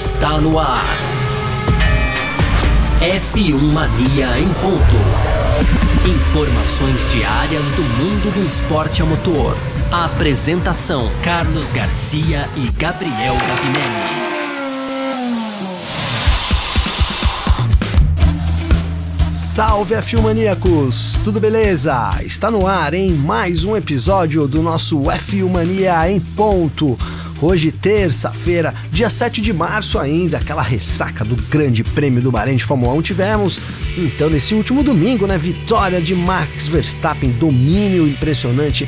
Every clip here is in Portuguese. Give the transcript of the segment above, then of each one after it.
está no ar. F1 Mania em ponto. Informações diárias do mundo do esporte a motor. Apresentação: Carlos Garcia e Gabriel Gavinelli. Salve F1 Maníacos! Tudo beleza? Está no ar em mais um episódio do nosso F1 Mania em ponto. Hoje, terça-feira, dia 7 de março ainda, aquela ressaca do Grande Prêmio do Bahrein de Fórmula 1 tivemos. Então, nesse último domingo, né, vitória de Max Verstappen, domínio impressionante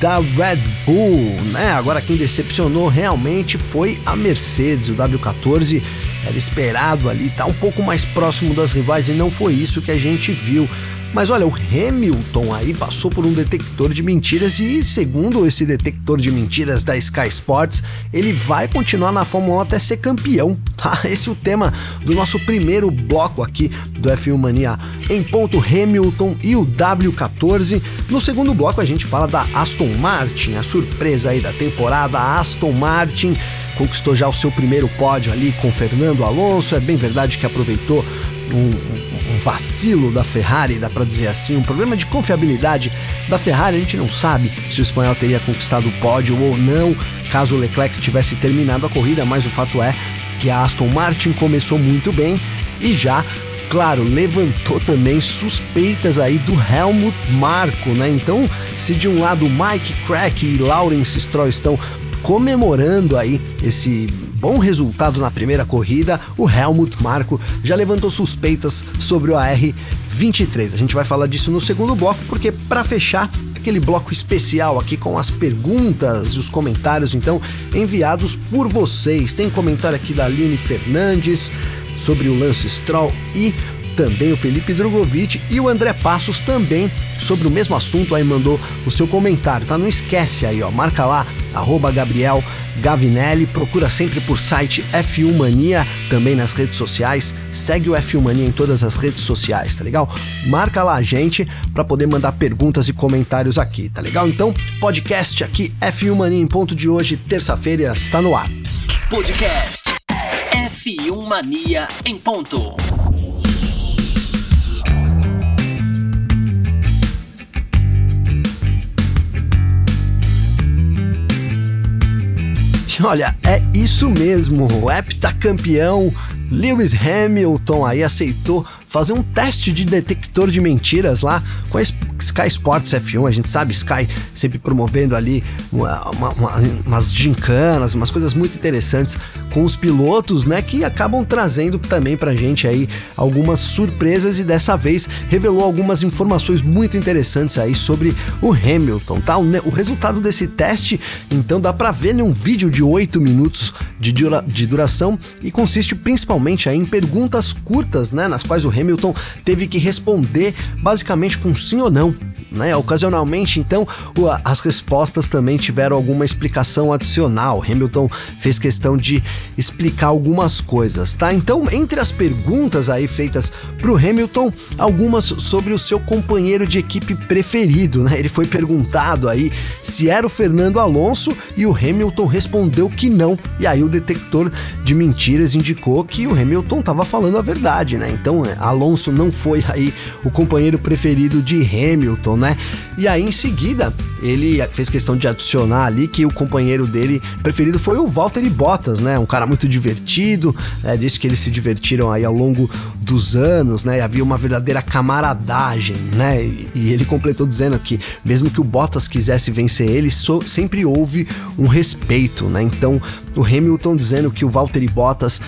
da Red Bull, né? Agora quem decepcionou realmente foi a Mercedes, o W14 era esperado ali, tá um pouco mais próximo das rivais e não foi isso que a gente viu. Mas olha, o Hamilton aí passou por um detector de mentiras e, segundo esse detector de mentiras da Sky Sports, ele vai continuar na Fórmula 1 até ser campeão, tá? Esse é o tema do nosso primeiro bloco aqui do F1 Mania em ponto Hamilton e o W14. No segundo bloco a gente fala da Aston Martin, a surpresa aí da temporada, a Aston Martin conquistou já o seu primeiro pódio ali com Fernando Alonso. É bem verdade que aproveitou um, um, vacilo da Ferrari, dá para dizer assim, um problema de confiabilidade da Ferrari. A gente não sabe se o espanhol teria conquistado o pódio ou não, caso o Leclerc tivesse terminado a corrida, mas o fato é que a Aston Martin começou muito bem e já claro, levantou também suspeitas aí do Helmut Marko, né? Então, se de um lado Mike Crack e Lawrence Stroll estão comemorando aí esse bom resultado na primeira corrida, o Helmut Marko já levantou suspeitas sobre o AR23. A gente vai falar disso no segundo bloco, porque para fechar aquele bloco especial aqui com as perguntas e os comentários, então, enviados por vocês. Tem comentário aqui da Aline Fernandes sobre o Lance Stroll e também o Felipe Drogovic e o André Passos também sobre o mesmo assunto aí mandou o seu comentário, tá? Não esquece aí, ó, marca lá arroba Gabriel Gavinelli, procura sempre por site F1 Mania, também nas redes sociais, segue o F1 Mania em todas as redes sociais, tá legal? Marca lá a gente para poder mandar perguntas e comentários aqui, tá legal? Então, podcast aqui F1 Mania em ponto de hoje, terça-feira, está no ar. Podcast F1 Mania em ponto. Olha, é isso mesmo. O heptacampeão Lewis Hamilton aí aceitou fazer um teste de detector de mentiras lá com a Sky Sports F1. A gente sabe, Sky sempre promovendo ali uma, uma, uma, umas gincanas, umas coisas muito interessantes com os pilotos, né? Que acabam trazendo também pra gente aí algumas surpresas e dessa vez revelou algumas informações muito interessantes aí sobre o Hamilton, tá? O, resultado desse teste, então, dá pra ver num vídeo de 8 minutos de, dura, de duração e consiste principalmente aí em perguntas curtas, né? Nas quais o Hamilton teve que responder basicamente com sim ou não. Né? Ocasionalmente, então, as respostas também tiveram alguma explicação adicional. Hamilton fez questão de explicar algumas coisas, tá? Então, entre as perguntas aí feitas pro Hamilton, algumas sobre o seu companheiro de equipe preferido, né? Ele foi perguntado aí se era o Fernando Alonso e o Hamilton respondeu que não. E aí o detector de mentiras indicou que o Hamilton estava falando a verdade, né? Então, Alonso não foi aí o companheiro preferido de Hamilton, né? E aí em seguida ele fez questão de adicionar ali que o companheiro dele preferido foi o Valtteri Bottas, né? Um cara muito divertido, né? disse que eles se divertiram aí ao longo dos anos, né? E havia uma verdadeira camaradagem, né? E ele completou dizendo que mesmo que o Bottas quisesse vencer ele, so, sempre houve um respeito, né? Então o Hamilton dizendo que o Valtteri Bottas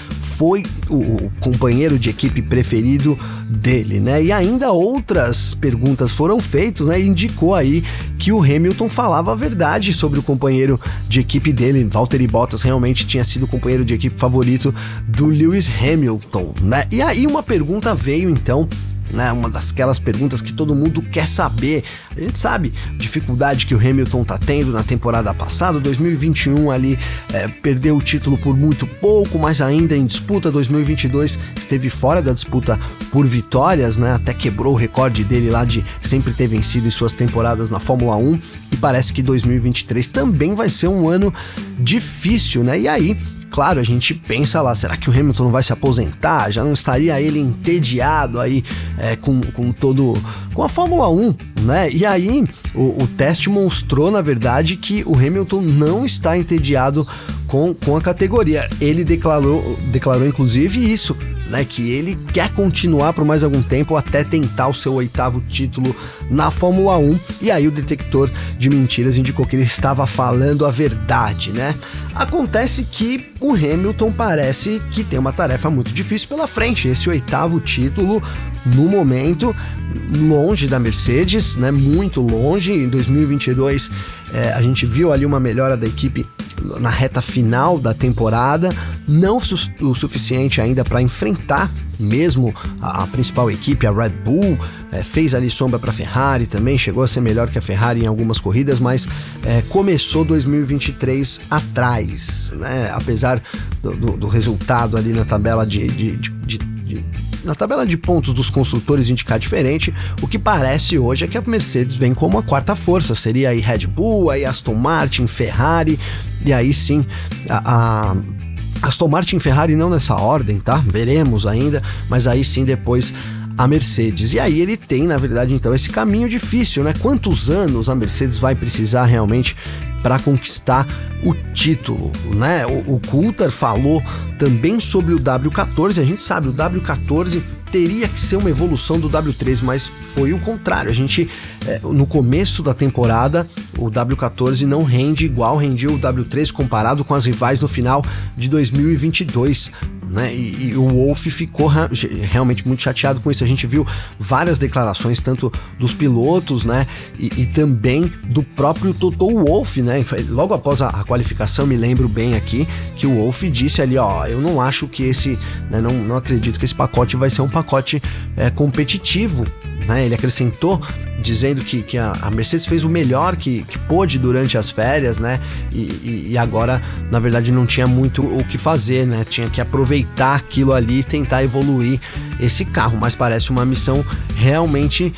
foi o, companheiro de equipe preferido dele, né? E ainda outras perguntas foram feitas, né? Indicou aí que o Hamilton falava a verdade sobre o companheiro de equipe dele. Valtteri Bottas realmente tinha sido o companheiro de equipe favorito do Lewis Hamilton, né? E aí uma pergunta veio então né? Uma daquelas perguntas que todo mundo quer saber. A gente sabe dificuldade que o Hamilton tá tendo na temporada passada, 2021 ali é, perdeu o título por muito pouco, mas ainda em disputa 2022 esteve fora da disputa por vitórias, né? Até quebrou o recorde dele lá de sempre ter vencido em suas temporadas na Fórmula 1 e parece que 2023 também vai ser um ano difícil, né? E aí claro, a gente pensa lá, será que o Hamilton não vai se aposentar? Já não estaria ele entediado aí é, com, com todo. com a Fórmula 1, né? E aí o, o teste mostrou, na verdade, que o Hamilton não está entediado com, com a categoria. Ele declarou, declarou inclusive isso né, que ele quer continuar por mais algum tempo até tentar o seu oitavo título na Fórmula 1. E aí o detector de mentiras indicou que ele estava falando a verdade, né? Acontece que o Hamilton parece que tem uma tarefa muito difícil pela frente. Esse oitavo título, no momento, longe da Mercedes, né? Muito longe. Em 2022, é, a gente viu ali uma melhora da equipe na reta final da temporada, não o suficiente ainda para enfrentar mesmo a, a, principal equipe, a Red Bull, é, fez ali sombra para a Ferrari também, chegou a ser melhor que a Ferrari em algumas corridas, mas é, começou 2023 atrás, né? apesar do, do, do, resultado ali na tabela de, de, de, de na tabela de pontos dos construtores indicar diferente, o que parece hoje é que a Mercedes vem como a quarta força, seria aí Red Bull, aí Aston Martin, Ferrari, e aí sim a, a Aston Martin Ferrari não nessa ordem, tá? Veremos ainda, mas aí sim depois a Mercedes. E aí ele tem, na verdade, então esse caminho difícil, né? Quantos anos a Mercedes vai precisar realmente para conquistar o título, né? O, o Coulter falou também sobre o W14. A gente sabe o W14 teria que ser uma evolução do W13, mas foi o contrário. A gente, é, no começo da temporada, o W14 não rende igual rendia o W13 comparado com as rivais no final de 2022. Né? E, e o Wolff ficou realmente muito chateado com isso. A gente viu várias declarações, tanto dos pilotos, né? E, e também do próprio Toto Wolff, né? Logo após a, a, qualificação, me lembro bem aqui que o Wolff disse ali: ó, eu não acho que esse, né, não, não acredito que esse pacote vai ser um pacote é, competitivo né? Ele acrescentou dizendo que, que a, a, Mercedes fez o melhor que, que pôde durante as férias, né? E, e, e, agora, na verdade, não tinha muito o que fazer, né? Tinha que aproveitar aquilo ali e tentar evoluir esse carro. Mas parece uma missão realmente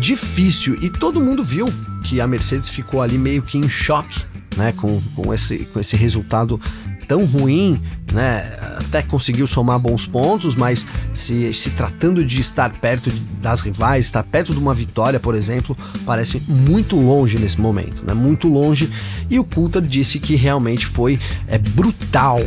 difícil. E todo mundo viu que a Mercedes ficou ali meio que em choque, né? Com, com, esse, com esse resultado tão ruim, né? Até conseguiu somar bons pontos, mas se, se tratando de estar perto de, das rivais, estar perto de uma vitória, por exemplo, parece muito longe nesse momento, né? Muito longe. E o Coulter disse que realmente foi é, brutal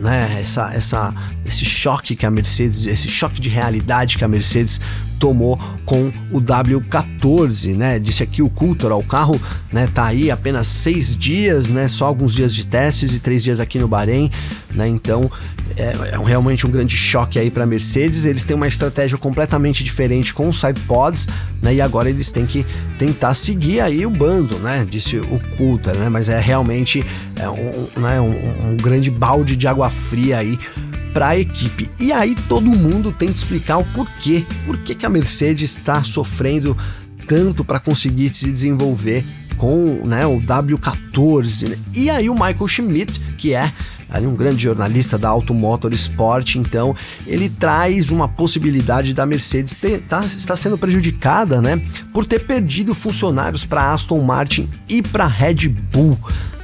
né? Essa, essa, esse choque que a Mercedes, esse choque de realidade que a Mercedes tomou com o W14, né? Disse aqui o Coulter, ó, o carro, né? Tá aí apenas seis dias, né? Só alguns dias de testes e três dias aqui no Bahrein, né? Então é, é realmente um grande choque aí para Mercedes. Eles têm uma estratégia completamente diferente com os sidepods, né? E agora eles têm que tentar seguir aí o bando, né? Disse o Coulter, né? Mas é realmente é um, né? um, um grande balde de água fria aí para a equipe. E aí todo mundo tem que explicar o porquê. Por que, que a Mercedes está sofrendo tanto para conseguir se desenvolver com né, o W14. Né? E aí o Michael Schmidt, que é um grande jornalista da Automotor Sport, então ele traz uma possibilidade da Mercedes ter, tá, está sendo prejudicada, né, por ter perdido funcionários para Aston Martin e para Red Bull.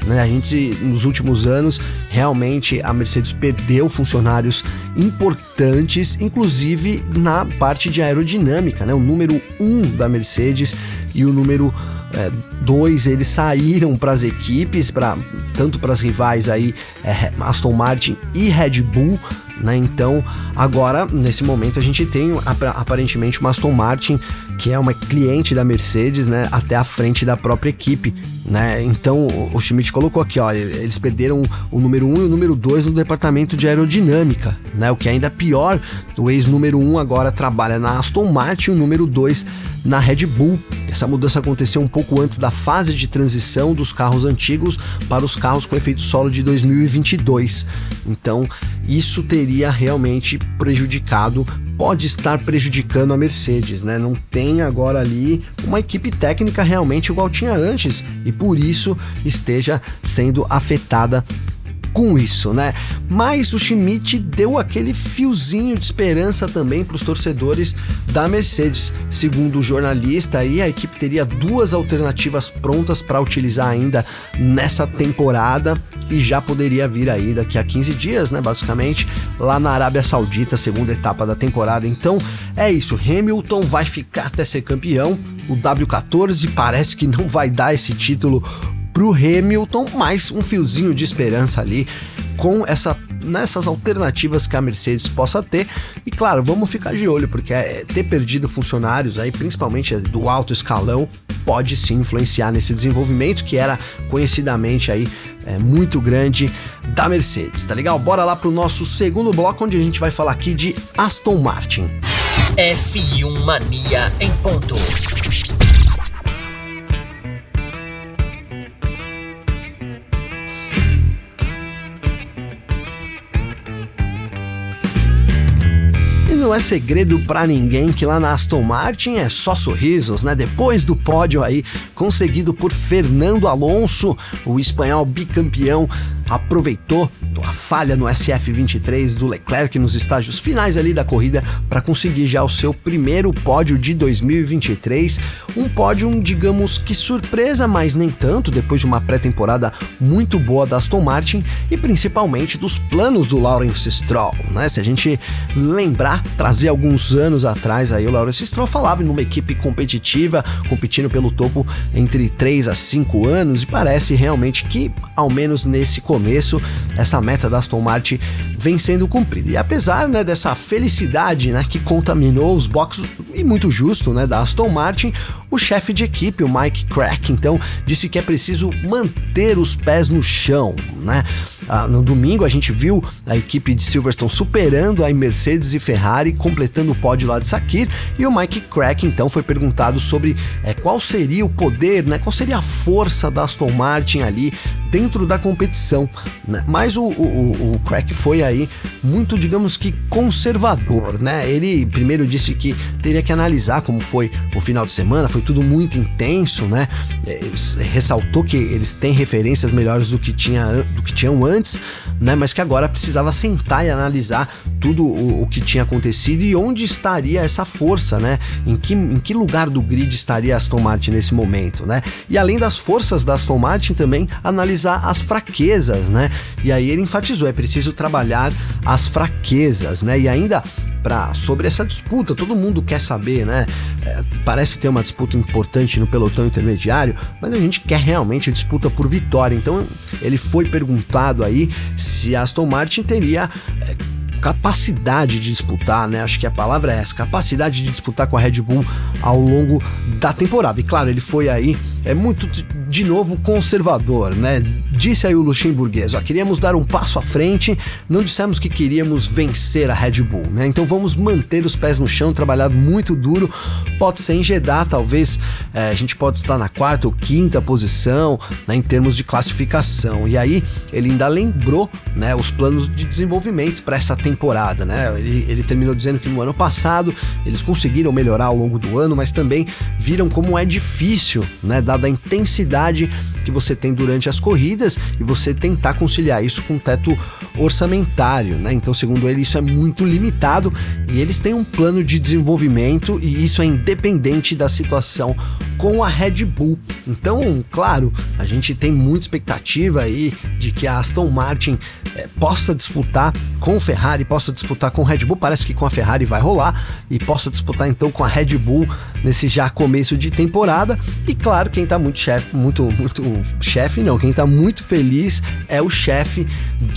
Né? A gente, nos últimos anos, realmente a Mercedes perdeu funcionários importantes, inclusive na parte de aerodinâmica. Né? O número 1 um da Mercedes e o número é, dois eles saíram para as equipes, para tanto para as rivais aí é, Aston Martin e Red Bull, né? Então agora nesse momento a gente tem aparentemente uma Aston Martin que é uma cliente da Mercedes, né? Até a frente da própria equipe, né? Então o Schmidt colocou aqui, olha, eles perderam o número 1 um e o número 2 no departamento de aerodinâmica, né? O que é ainda pior, o ex número 1 um agora trabalha na Aston Martin, o número 2 na Red Bull. Essa mudança aconteceu um pouco antes da fase de transição dos carros antigos para os carros com efeito solo de 2022. Então, isso teria realmente prejudicado, pode estar prejudicando a Mercedes, né? Não tem agora ali uma equipe técnica realmente igual tinha antes e por isso esteja sendo afetada com isso, né? Mas o Schmidt deu aquele fiozinho de esperança também para os torcedores da Mercedes. Segundo o jornalista, aí a equipe teria duas alternativas prontas para utilizar ainda nessa temporada e já poderia vir aí daqui a 15 dias, né, basicamente, lá na Arábia Saudita, segunda etapa da temporada. Então, é isso, Hamilton vai ficar até ser campeão. O W14 parece que não vai dar esse título pro Hamilton, mas um fiozinho de esperança ali com essa nessas alternativas que a Mercedes possa ter. E claro, vamos ficar de olho, porque é, ter perdido funcionários aí, principalmente do alto escalão, pode sim influenciar nesse desenvolvimento que era conhecidamente aí é, muito grande da Mercedes, tá legal? Bora lá pro nosso segundo bloco, onde a gente vai falar aqui de Aston Martin. F1 Mania em ponto. Não é segredo para ninguém que lá na Aston Martin é só sorrisos, né? Depois do pódio aí conseguido por Fernando Alonso, o espanhol bicampeão aproveitou a falha no SF23 do Leclerc nos estágios finais ali da corrida para conseguir já o seu primeiro pódio de 2023. Um pódio, digamos que surpresa, mas nem tanto, depois de uma pré-temporada muito boa da Aston Martin e principalmente dos planos do Lawrence Stroll, né? Se a gente lembrar, trazer alguns anos atrás aí o Lawrence Stroll falava em uma equipe competitiva, competindo pelo topo entre 3 a 5 anos e parece realmente que ao menos nesse começo, essa meta da Aston Martin vem sendo cumprida. E apesar né, dessa felicidade né, que contaminou os boxes, e muito justo, né, da Aston Martin, o chefe de equipe, o Mike Crack, então, disse que é preciso manter os pés no chão. Né? Ah, no domingo a gente viu a equipe de Silverstone superando a Mercedes e Ferrari, completando o pódio lá de Sakir, e o Mike Crack então foi perguntado sobre é, qual seria o poder, né, qual seria a força da Aston Martin ali dentro da competição. Né? Mas o, o, o Crack foi aí muito, digamos que, conservador. Né? Ele primeiro disse que teria que analisar como foi o final de semana, foi tudo muito intenso, né? É, ressaltou que eles têm referências melhores do que, tinha, do que tinham antes, né? Mas que agora precisava sentar e analisar tudo o, o que tinha acontecido e onde estaria essa força, né? Em que, em que lugar do grid estaria Aston Martin nesse momento, né? E além das forças da Aston Martin, também analisar as fraquezas, né? E aí ele enfatizou: é preciso trabalhar as fraquezas, né? E ainda sobre essa disputa, todo mundo quer saber, né? É, parece ter uma disputa importante no pelotão intermediário, mas a gente quer realmente disputa por vitória. Então ele foi perguntado aí se Aston Martin teria é, capacidade de disputar, né? Acho que a palavra é essa, capacidade de disputar com a Red Bull ao longo da temporada. E claro, ele foi aí, é muito de novo conservador, né? Disse aí o luxemburguês, ó, queríamos dar um passo à frente, não dissemos que queríamos vencer a Red Bull, né? Então vamos manter os pés no chão, trabalhar muito duro, pode ser em Jeddah, talvez é, a gente pode estar na quarta ou quinta posição, né, em termos de classificação. E aí ele ainda lembrou, né, os planos de desenvolvimento para essa temporada né? Ele, ele terminou dizendo que no ano passado eles conseguiram melhorar ao longo do ano, mas também viram como é difícil, né? Dada a intensidade que você tem durante as corridas e você tentar conciliar isso com o teto orçamentário, né? Então, segundo ele, isso é muito limitado e eles têm um plano de desenvolvimento e isso é independente da situação com a Red Bull. Então, claro, a gente tem muita expectativa aí de que a Aston Martin é, possa disputar com Ferrari, possa disputar com Red Bull. Parece que com a Ferrari vai rolar e possa disputar então com a Red Bull nesse já começo de temporada. E claro, quem tá muito chefe, muito, muito chefe não, quem tá muito feliz é o chefe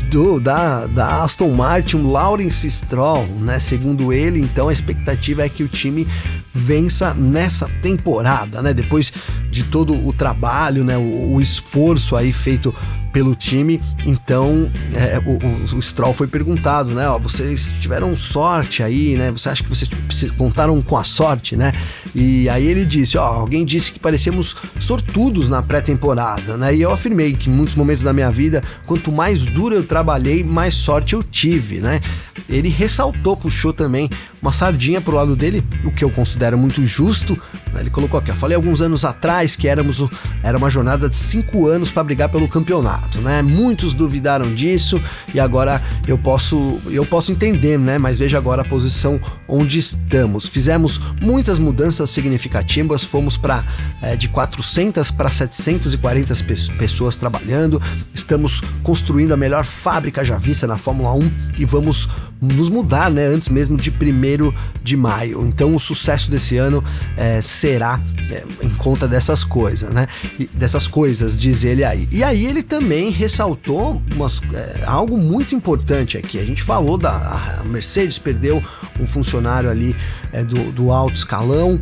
do da, da Aston Martin, o Lawrence Stroll, né? Segundo ele, então a expectativa é que o time vença nessa temporada, né? Depois de todo o trabalho, né? O, o esforço aí feito pelo time. Então, é, o, o, Stroll foi perguntado, né? Ó, vocês tiveram sorte aí, né? Você acha que vocês contaram com a sorte, né? E aí ele disse, ó, alguém disse que parecemos sortudos na pré-temporada, né? E eu afirmei que em muitos momentos da minha vida, quanto mais duro eu trabalhei, mais sorte eu tive, né? Ele ressaltou, puxou também uma sardinha pro lado dele, o que eu considero muito justo. Né? Ele colocou aqui, falei alguns anos atrás que éramos o, era uma jornada de cinco anos para brigar pelo campeonato, né? Muitos duvidaram disso e agora eu posso eu posso entender, né? Mas veja agora a posição onde estamos. Fizemos muitas mudanças significativas, fomos para é, de 400 para 740 pessoas trabalhando. Estamos construindo a melhor fábrica já vista na Fórmula 1 e vamos nos mudar, né? Antes mesmo de 1 de maio. Então o sucesso desse ano é, será é, em conta dessas coisas, né? E dessas coisas, diz ele aí. E aí ele também ressaltou umas, é, algo muito importante aqui. A gente falou da Mercedes perdeu um funcionário ali é, do, do alto escalão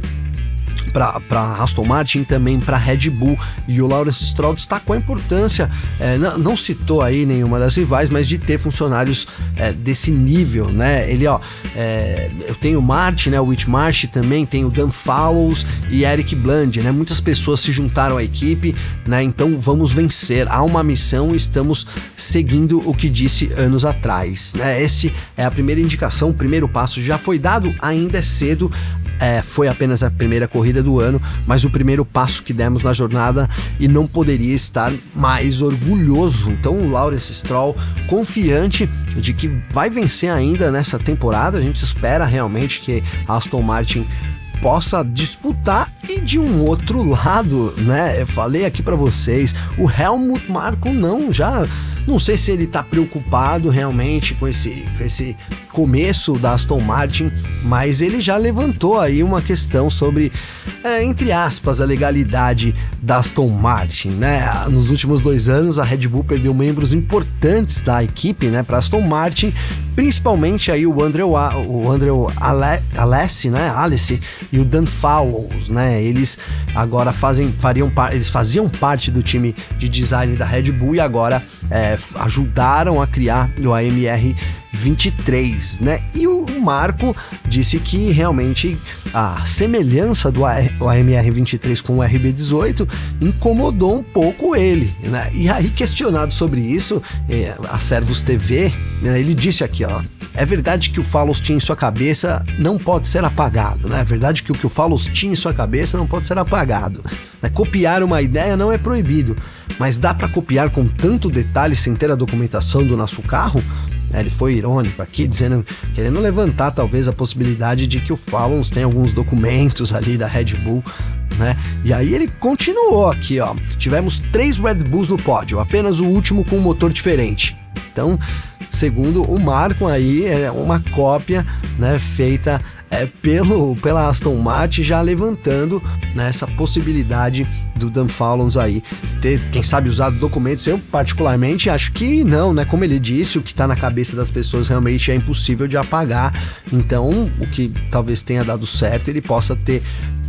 para Aston Martin também para Red Bull e o Lawrence Stroll destacou a importância, é, não, não, citou aí nenhuma das rivais, mas de ter funcionários é, desse nível, né? Ele, ó, é, eu tenho Martin, né? O Whit também, tem o Dan Fallows e Eric Bland, né? Muitas pessoas se juntaram à equipe, né? Então vamos vencer. Há uma missão, estamos seguindo o que disse anos atrás, né? Esse é a primeira indicação, o primeiro passo já foi dado, ainda é cedo, é, foi apenas a primeira corrida do ano, mas o primeiro passo que demos na jornada e não poderia estar mais orgulhoso. Então, o Lawrence Stroll confiante de que vai vencer ainda nessa temporada. A gente espera realmente que Aston Martin possa disputar e de um outro lado, né? Eu falei aqui para vocês, o Helmut Marko não já não sei se ele tá preocupado realmente com esse, com esse começo da Aston Martin, mas ele já levantou aí uma questão sobre, é, entre aspas, a legalidade da Aston Martin, né? Nos últimos dois anos, a Red Bull perdeu membros importantes da equipe, né, para Aston Martin, principalmente aí o Andrew, o Andrew Alessi, né, Alice e o Dan Fowles, né? Eles agora fazem, fariam, eles faziam parte do time de design da Red Bull e agora é, ajudaram a criar o AMR 23, né? E o Marco disse que realmente a semelhança do AMR 23 com o RB18 incomodou um pouco ele, né? E aí questionado sobre isso, é, a Servus TV, né, ele disse aqui, ó, é verdade que o Falos tinha em sua cabeça não pode ser apagado, né? É verdade que o que o Falos tinha em sua cabeça não pode ser apagado. Né? Copiar uma ideia não é proibido, mas dá para copiar com tanto detalhe sem ter a documentação do nosso carro? É, ele foi irônico aqui, dizendo, querendo levantar talvez a possibilidade de que o Fallons tem alguns documentos ali da Red Bull né? E aí ele continuou aqui, ó. Tivemos três Red Bulls no pódio, apenas o último com um motor diferente. Então, segundo o Marco aí, é uma cópia, né, feita é, pelo, pela Aston Martin já levantando né, essa possibilidade do Dan Fallons aí ter, quem sabe, usado documentos. Eu, particularmente, acho que não, né? Como ele disse, o que está na cabeça das pessoas realmente é impossível de apagar. Então, o que talvez tenha dado certo, ele possa ter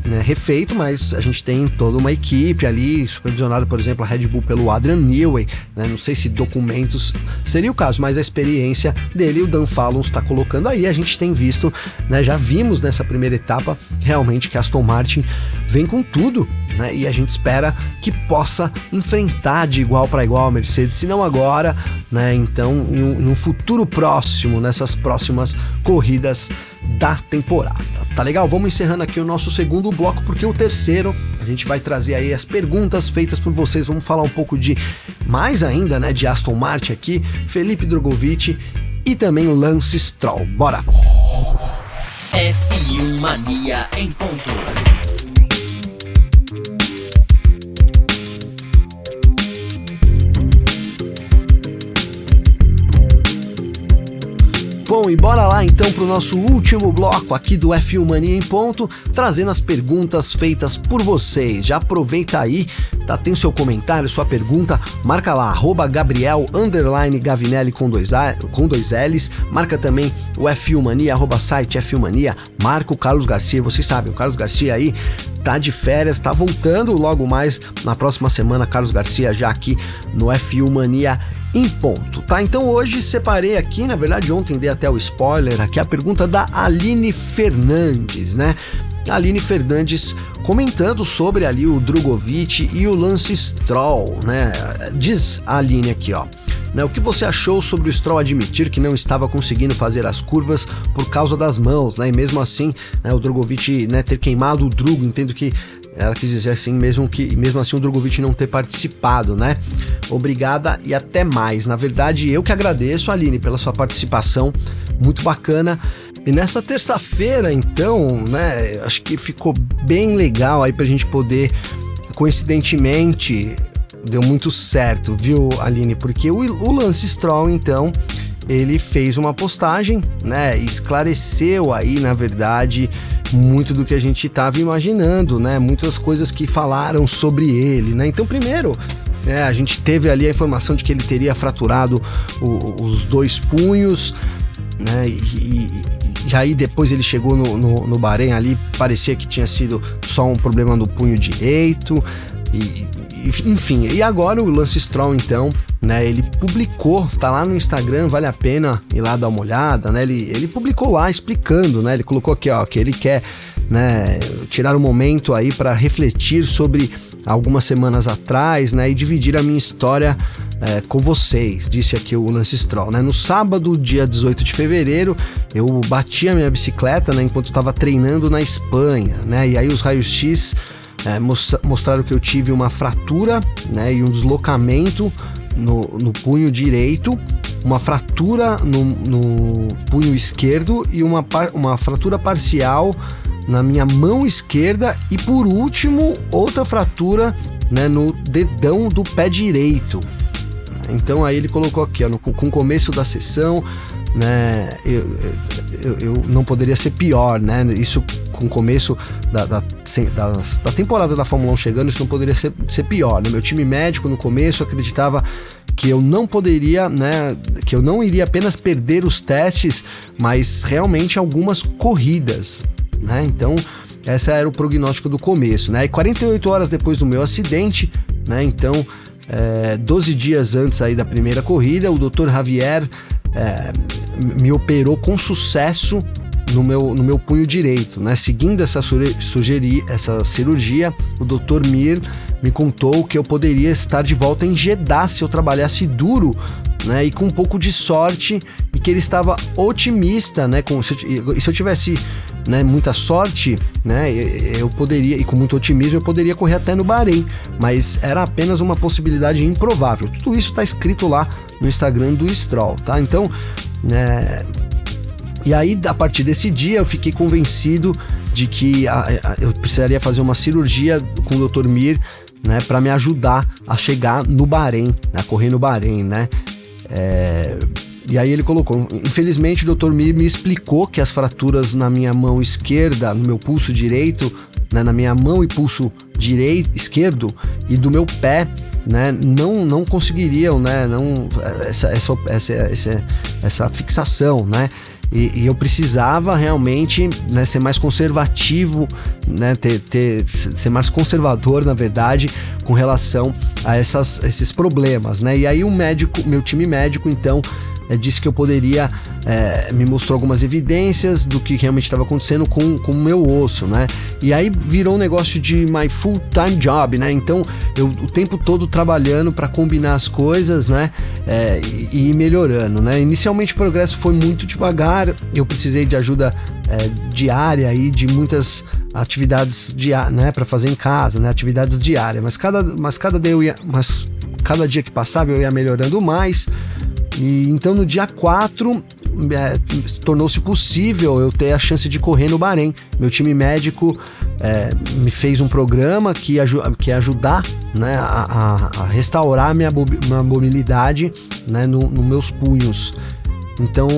né, refeito, mas a gente tem toda uma equipe ali, supervisionada, por exemplo, a Red Bull pelo Adrian Newey, né, não sei se documentos seria o caso, mas a experiência dele, o Dan Fallon está colocando aí, a gente tem visto, né, já vimos nessa primeira etapa, realmente que Aston Martin vem com tudo, né, e a gente espera que possa enfrentar de igual para igual a Mercedes, se não agora, né, então em um, em um futuro próximo, nessas próximas corridas da temporada. Tá legal? Vamos encerrando aqui o nosso segundo bloco, porque o terceiro a gente vai trazer aí as perguntas feitas por vocês. Vamos falar um pouco de mais ainda, né, de Aston Martin aqui, Felipe Drogovic e também Lance Stroll. Bora! F1 Mania em ponto. Bom, e bora lá então para o nosso último bloco aqui do F1 Mania em ponto, trazendo as perguntas feitas por vocês. Já aproveita aí, tá? Tem seu comentário, sua pergunta, marca lá, arroba Gabriel Gavinelli com dois, A, com dois L's, marca também o F1 Mania, arroba site F1 Mania, marca o Carlos Garcia, vocês sabem, o Carlos Garcia aí tá de férias, tá voltando logo mais na próxima semana, Carlos Garcia já aqui no F1 Mania em ponto, tá? Então hoje separei aqui, na verdade ontem dei até o spoiler aqui, a pergunta da Aline Fernandes, né? Aline Fernandes comentando sobre ali o Drogovic e o Lance Stroll, né? Diz a Aline aqui, ó. Né, o que você achou sobre o Stroll admitir que não estava conseguindo fazer as curvas por causa das mãos, né? E mesmo assim, né, o Drogovic né, ter queimado o Drugo, entendo que ela quis dizer assim, mesmo que mesmo assim o Drogovic não ter participado, né? Obrigada e até mais. Na verdade, eu que agradeço, Aline, pela sua participação, muito bacana. E nessa terça-feira, então, né, acho que ficou bem legal aí pra gente poder, coincidentemente, deu muito certo, viu, Aline? Porque o, o Lance Stroll, então, ele fez uma postagem, né, esclareceu aí, na verdade, muito do que a gente estava imaginando, né? Muitas coisas que falaram sobre ele, né? Então, primeiro, é, a gente teve ali a informação de que ele teria fraturado o, os dois punhos, né? E, e, e, aí depois ele chegou no, no, no Bahrein ali, parecia que tinha sido só um problema no punho direito. E, enfim, e agora o Lance Stroll, então, né, ele publicou, tá lá no Instagram, vale a pena ir lá dar uma olhada, né, ele, ele publicou lá explicando, né, ele colocou aqui, ó, que ele quer, né, tirar um momento aí para refletir sobre algumas semanas atrás, né, e dividir a minha história é, com vocês, disse aqui o Lance Stroll, né, no sábado, dia 18 de fevereiro, eu bati a minha bicicleta, né, enquanto estava treinando na Espanha, né, e aí os raios-x é, mostraram que eu tive uma fratura né, e um deslocamento no, no punho direito, uma fratura no, no punho esquerdo e uma, uma fratura parcial na minha mão esquerda e por último outra fratura né, no dedão do pé direito. Então aí ele colocou aqui, ó, no, com o começo da sessão, né, eu, eu, eu, não poderia ser pior, né? Isso com o começo da, da, da, da, temporada da Fórmula 1 chegando, isso não poderia ser, ser pior, né? Meu time médico no começo acreditava que eu não poderia, né, que eu não iria apenas perder os testes, mas realmente algumas corridas, né? Então, essa era o prognóstico do começo, né? E 48 horas depois do meu acidente, né? Então, é, 12 dias antes aí da primeira corrida, o Dr. Javier é, me operou com sucesso no meu, no meu punho direito. Né? Seguindo essa, sugeri, essa cirurgia, o Dr. Mir me contou que eu poderia estar de volta em Jeddah se eu trabalhasse duro né, e com um pouco de sorte e que ele estava otimista, né, com, se, eu, se eu tivesse né, muita sorte, né, eu poderia e com muito otimismo eu poderia correr até no Bahrein, mas era apenas uma possibilidade improvável. Tudo isso está escrito lá no Instagram do Stroll, tá? Então, né, e aí, a partir desse dia, eu fiquei convencido de que a, a, eu precisaria fazer uma cirurgia com o Dr. Mir, né, para me ajudar a chegar no Bahrein, a correr no Bahrein, né? É, e aí ele colocou: infelizmente o Dr. Mir me explicou que as fraturas na minha mão esquerda, no meu pulso direito, né, na minha mão e pulso direito, esquerdo e do meu pé, né, não, não conseguiriam, né, não essa, essa, essa, essa, fixação, né. E, e, eu precisava realmente né, ser mais conservativo, né, ter, ter, ser mais conservador, na verdade, com relação a essas, esses problemas. Né? E aí o médico, meu time médico, então, é, disse que eu poderia, é, me mostrou algumas evidências do que realmente estava acontecendo com, o meu osso, né? E aí virou um negócio de my full-time job, né? Então eu o tempo todo trabalhando para combinar as coisas, né? É, e, e melhorando, né? Inicialmente o progresso foi muito devagar, eu precisei de ajuda é, diária aí de muitas atividades diárias, né, para fazer em casa, né, atividades diárias, mas cada, mas cada dia eu ia, mas cada dia que passava eu ia melhorando mais, e então no dia 4 é, tornou-se possível eu ter a chance de correr no Bahrein. Meu time médico é, me fez um programa que, que ia ajudar né, a, a, restaurar minha, minha mobilidade né, nos no meus punhos. Então,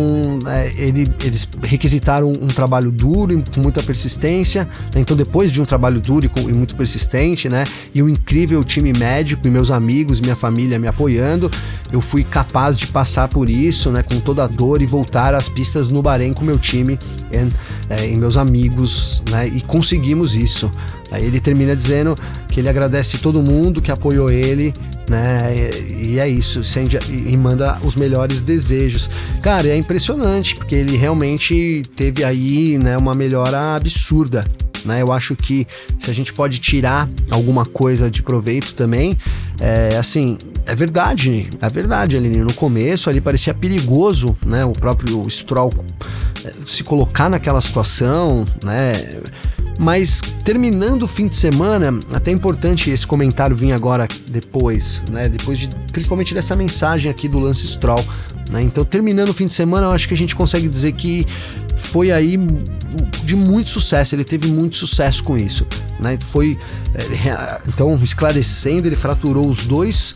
é, ele, eles requisitaram um, trabalho duro e com muita persistência. Né? Então, depois de um trabalho duro e, com, e, muito persistente, né? E um incrível time médico e meus amigos, minha família me apoiando, eu fui capaz de passar por isso, né? Com toda a dor e voltar às pistas no Bahrein com meu time e, é, e meus amigos, né? E conseguimos isso. Aí ele termina dizendo que ele agradece todo mundo que apoiou ele né? E, e é isso, sende, e manda os melhores desejos. Cara, é impressionante, porque ele realmente teve aí, né, uma melhora absurda. né? Eu acho que se a gente pode tirar alguma coisa de proveito também, é assim, é verdade, é verdade, Aline. No começo ali parecia perigoso, né? O próprio Stroll é, se colocar naquela situação, né? Mas terminando o fim de semana, até é importante esse comentário vir agora depois, né? Depois de principalmente dessa mensagem aqui do Lance Stroll, né? Então, terminando o fim de semana, eu acho que a gente consegue dizer que foi aí de muito sucesso, ele teve muito sucesso com isso, né? Foi é, então esclarecendo, ele fraturou os dois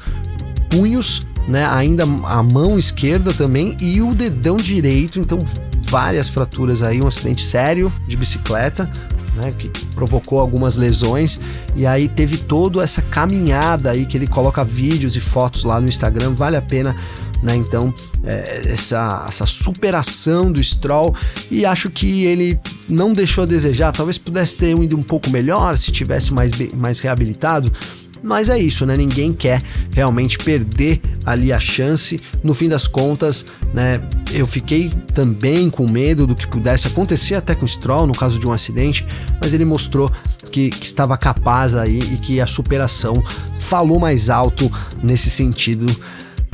punhos, né? Ainda a mão esquerda também e o dedão direito, então várias fraturas aí, um acidente sério de bicicleta, né, que provocou algumas lesões. E aí teve toda essa caminhada aí que ele coloca vídeos e fotos lá no Instagram, vale a pena né? Então, é, essa, essa superação do Stroll. E acho que ele não deixou a desejar, talvez pudesse ter ido um pouco melhor se tivesse mais, mais reabilitado, mas é isso, né? Ninguém quer realmente perder ali a chance. No fim das contas, né? Eu fiquei também com medo do que pudesse acontecer até com o Stroll no caso de um acidente, mas ele mostrou que, que estava capaz aí e que a superação falou mais alto nesse sentido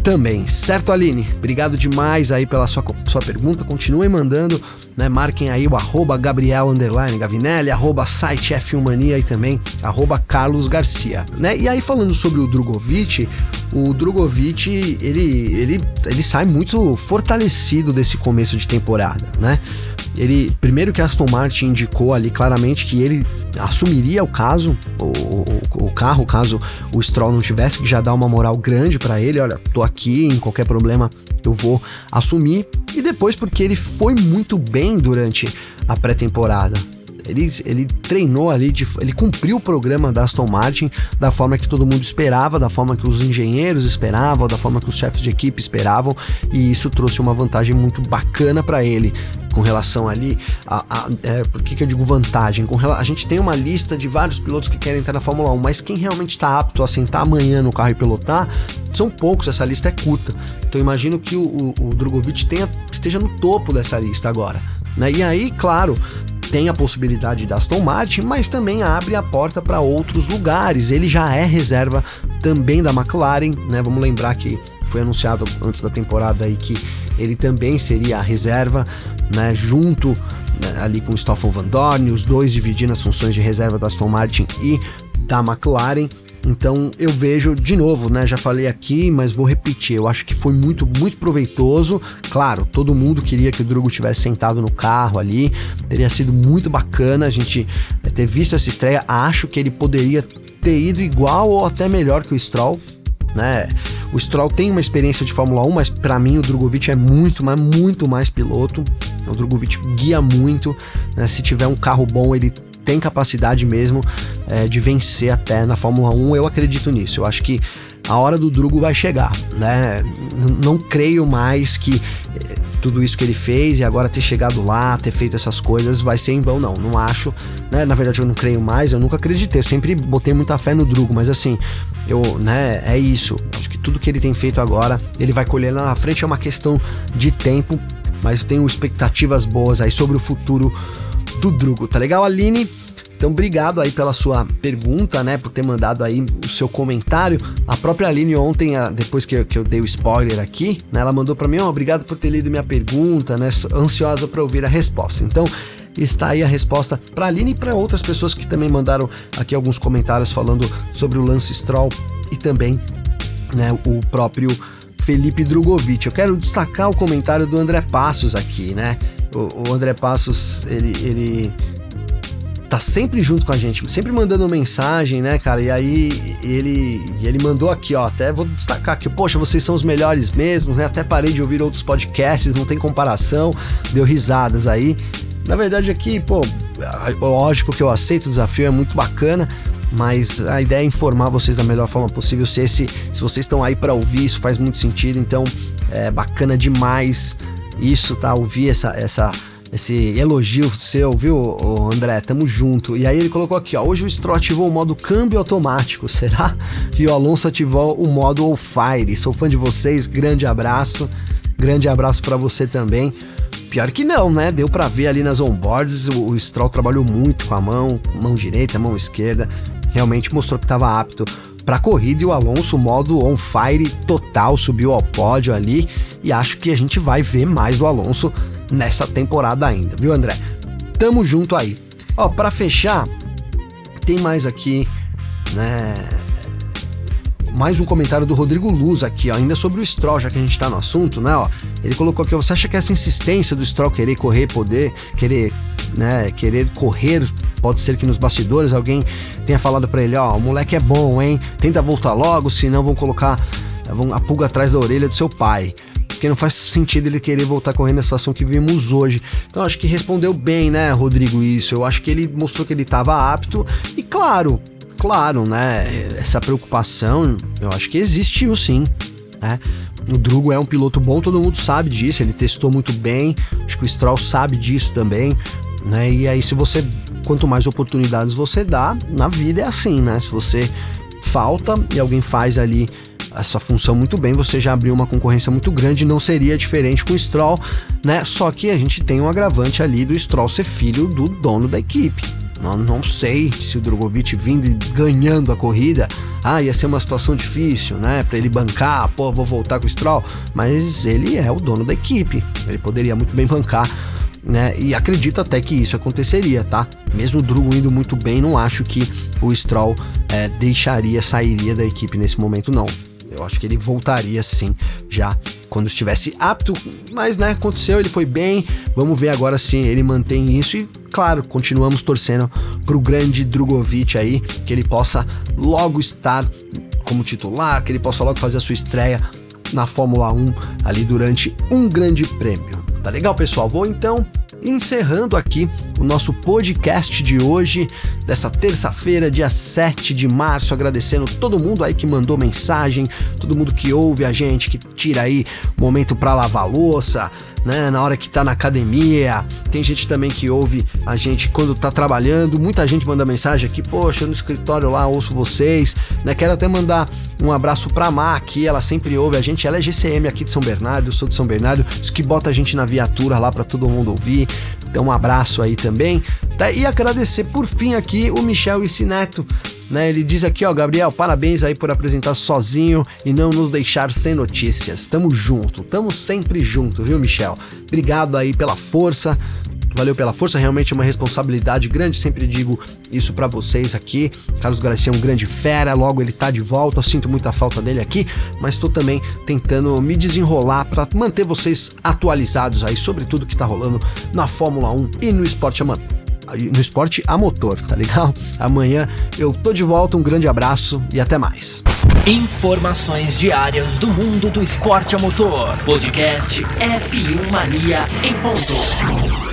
também, certo, Aline? Obrigado demais aí pela sua, sua pergunta. Continuem mandando, né? Marquem aí o arroba Gabriel Gavinelli, arroba site F1 Mania e também arroba Carlos Garcia, né? E aí, falando sobre o Drogovic, o Drogovic, ele, ele, ele sai muito fortalecido desse começo de temporada, né? Ele, primeiro que Aston Martin indicou ali claramente que ele assumiria o caso, o, o, o carro, caso o Stroll não tivesse, que já dá uma moral grande para ele, olha, tô aqui, em qualquer problema eu vou assumir. E depois porque ele foi muito bem durante a pré-temporada. Ele, ele treinou ali, de, ele cumpriu o programa da Aston Martin da forma que todo mundo esperava, da forma que os engenheiros esperavam, da forma que os chefes de equipe esperavam, e isso trouxe uma vantagem muito bacana para ele com relação ali a, a é, por que, que eu digo vantagem? Com, a gente tem uma lista de vários pilotos que querem entrar na Fórmula 1, mas quem realmente está apto a sentar amanhã no carro e pilotar são poucos, essa lista é curta. Então imagino que o, o, o Drogovic tenha, esteja no topo dessa lista agora. Né? E aí, claro, tem a possibilidade da Aston Martin, mas também abre a porta para outros lugares. Ele já é reserva também da McLaren, né? Vamos lembrar que foi anunciado antes da temporada aí que ele também seria a reserva, né? Junto né, ali com Stoffel Van Dorn, os dois dividindo as funções de reserva da Aston Martin e da McLaren. Então eu vejo de novo, né? Já falei aqui, mas vou repetir. Eu acho que foi muito, muito proveitoso. Claro, todo mundo queria que o Drugo tivesse sentado no carro ali. Teria sido muito bacana a gente eh, ter visto essa estreia. Acho que ele poderia ter ido igual ou até melhor que o Stroll. Né? O Stroll tem uma experiência de Fórmula 1, mas para mim o Drogovic é muito, mas muito mais piloto. O Drogovic guia muito. Né? Se tiver um carro bom, ele tem capacidade mesmo é, de vencer até na Fórmula 1. Eu acredito nisso. Eu acho que a hora do Drugo vai chegar, né? Não creio mais que é, tudo isso que ele fez e agora ter chegado lá, ter feito essas coisas vai ser em vão, não. Não acho, né? Na verdade, eu não creio mais, eu nunca acreditei. Eu sempre botei muita fé no Drugo, mas assim, eu, né? É isso. Acho que tudo que ele tem feito agora, ele vai colher lá na frente, é uma questão de tempo, mas tenho expectativas boas aí sobre o futuro do Drugo, tá legal, Aline? Então, obrigado aí pela sua pergunta, né? Por ter mandado aí o seu comentário. A própria Aline ontem, depois que eu, dei o spoiler aqui, né? Ela mandou para mim, oh, obrigado por ter lido minha pergunta, né? Ansiosa para ouvir a resposta. Então, está aí a resposta para Aline e para outras pessoas que também mandaram aqui alguns comentários falando sobre o Lance Stroll e também, né? O próprio Felipe Drogovic. Eu quero destacar o comentário do André Passos aqui, né? O, o André Passos, ele, ele tá sempre junto com a gente, sempre mandando mensagem, né, cara? E aí ele, ele mandou aqui, ó, até vou destacar aqui, poxa, vocês são os melhores mesmos, né? Até parei de ouvir outros podcasts, não tem comparação, deu risadas aí. Na verdade aqui, pô, lógico que eu aceito o desafio, é muito bacana, mas a ideia é informar vocês da melhor forma possível. Se, esse, se vocês estão aí para ouvir, isso faz muito sentido, então é bacana demais isso, tá? Ouvir essa, essa, esse elogio seu, viu, André? Tamo junto. E aí ele colocou aqui, ó. Hoje o Stroll ativou o modo câmbio automático, será? E o Alonso ativou o modo All Fire. Sou fã de vocês, grande abraço. Grande abraço para você também. Pior que não, né? Deu para ver ali nas onboards, o, o Stroll trabalhou muito com a mão, mão direita, mão esquerda, realmente mostrou que estava apto para a corrida e o Alonso modo on fire total subiu ao pódio ali e acho que a gente vai ver mais do Alonso nessa temporada ainda, viu, André? Tamo junto aí. Ó, para fechar, tem mais aqui, né? mais um comentário do Rodrigo Luz aqui, ó, ainda sobre o Stroll, já que a gente tá no assunto, né, ó. Ele colocou aqui, você acha que essa insistência do Stroll querer correr, poder, querer, né, querer correr, pode ser que nos bastidores alguém tenha falado para ele, ó, o moleque é bom, hein? Tenta voltar logo, senão vão colocar a pulga atrás da orelha do seu pai porque não faz sentido ele querer voltar correndo na situação que vimos hoje. Então acho que respondeu bem, né, Rodrigo, isso. Eu acho que ele mostrou que ele estava apto e claro, claro, né? Essa preocupação, eu acho que existiu sim, né? O Drugo é um piloto bom, todo mundo sabe disso, ele testou muito bem, acho que o Stroll sabe disso também, né? E aí, se você, quanto mais oportunidades você dá, na vida é assim, né? Se você falta e alguém faz ali essa função muito bem, você já abriu uma concorrência muito grande, não seria diferente com o Stroll, né? Só que a gente tem um agravante ali do Stroll ser filho do dono da equipe. Não, não sei se o Drogovic vindo e ganhando a corrida, ah, ia ser uma situação difícil, né? Para ele bancar, pô, vou voltar com o Stroll. Mas ele é o dono da equipe, ele poderia muito bem bancar, né? E acredito até que isso aconteceria, tá? Mesmo o Drugo indo muito bem, não acho que o Stroll é, deixaria, sairia da equipe nesse momento, não. Eu acho que ele voltaria sim, já quando estivesse apto. Mas, né, aconteceu, ele foi bem. Vamos ver agora se ele mantém isso. E, claro, continuamos torcendo pro grande Drogovic aí, que ele possa logo estar como titular, que ele possa logo fazer a sua estreia na Fórmula 1 ali durante um grande prêmio. Tá legal, pessoal? Vou então encerrando aqui o nosso podcast de hoje, dessa terça-feira, dia 7 de março, agradecendo todo mundo aí que mandou mensagem, todo mundo que ouve a gente, que tira aí momento para lavar louça, né, na hora que tá na academia. Tem gente também que ouve a gente quando tá trabalhando. Muita gente manda mensagem aqui, poxa, no escritório lá ouço vocês, né? Quero até mandar um abraço pra Má aqui, ela sempre ouve a gente. Ela é GCM aqui de São Bernardo, eu sou de São Bernardo, isso que bota a gente na viatura lá para todo mundo ouvir. Então um abraço aí também. Tá? E agradecer por fim aqui o Michel Isineto, né? Ele diz aqui, ó, Gabriel, parabéns aí por apresentar sozinho e não nos deixar sem notícias. Tamo junto, tamo sempre junto, viu, Michel? Obrigado aí pela força. Valeu pela força, realmente é uma responsabilidade grande, sempre digo isso para vocês aqui. Carlos Garcia é um grande fera, logo ele tá de volta, sinto muita falta dele aqui, mas estou também tentando me desenrolar para manter vocês atualizados aí sobre tudo que tá rolando na Fórmula 1 e no esporte amador no esporte a motor, tá legal? Amanhã eu tô de volta, um grande abraço e até mais. Informações diárias do mundo do esporte a motor. Podcast F1 Mania em ponto.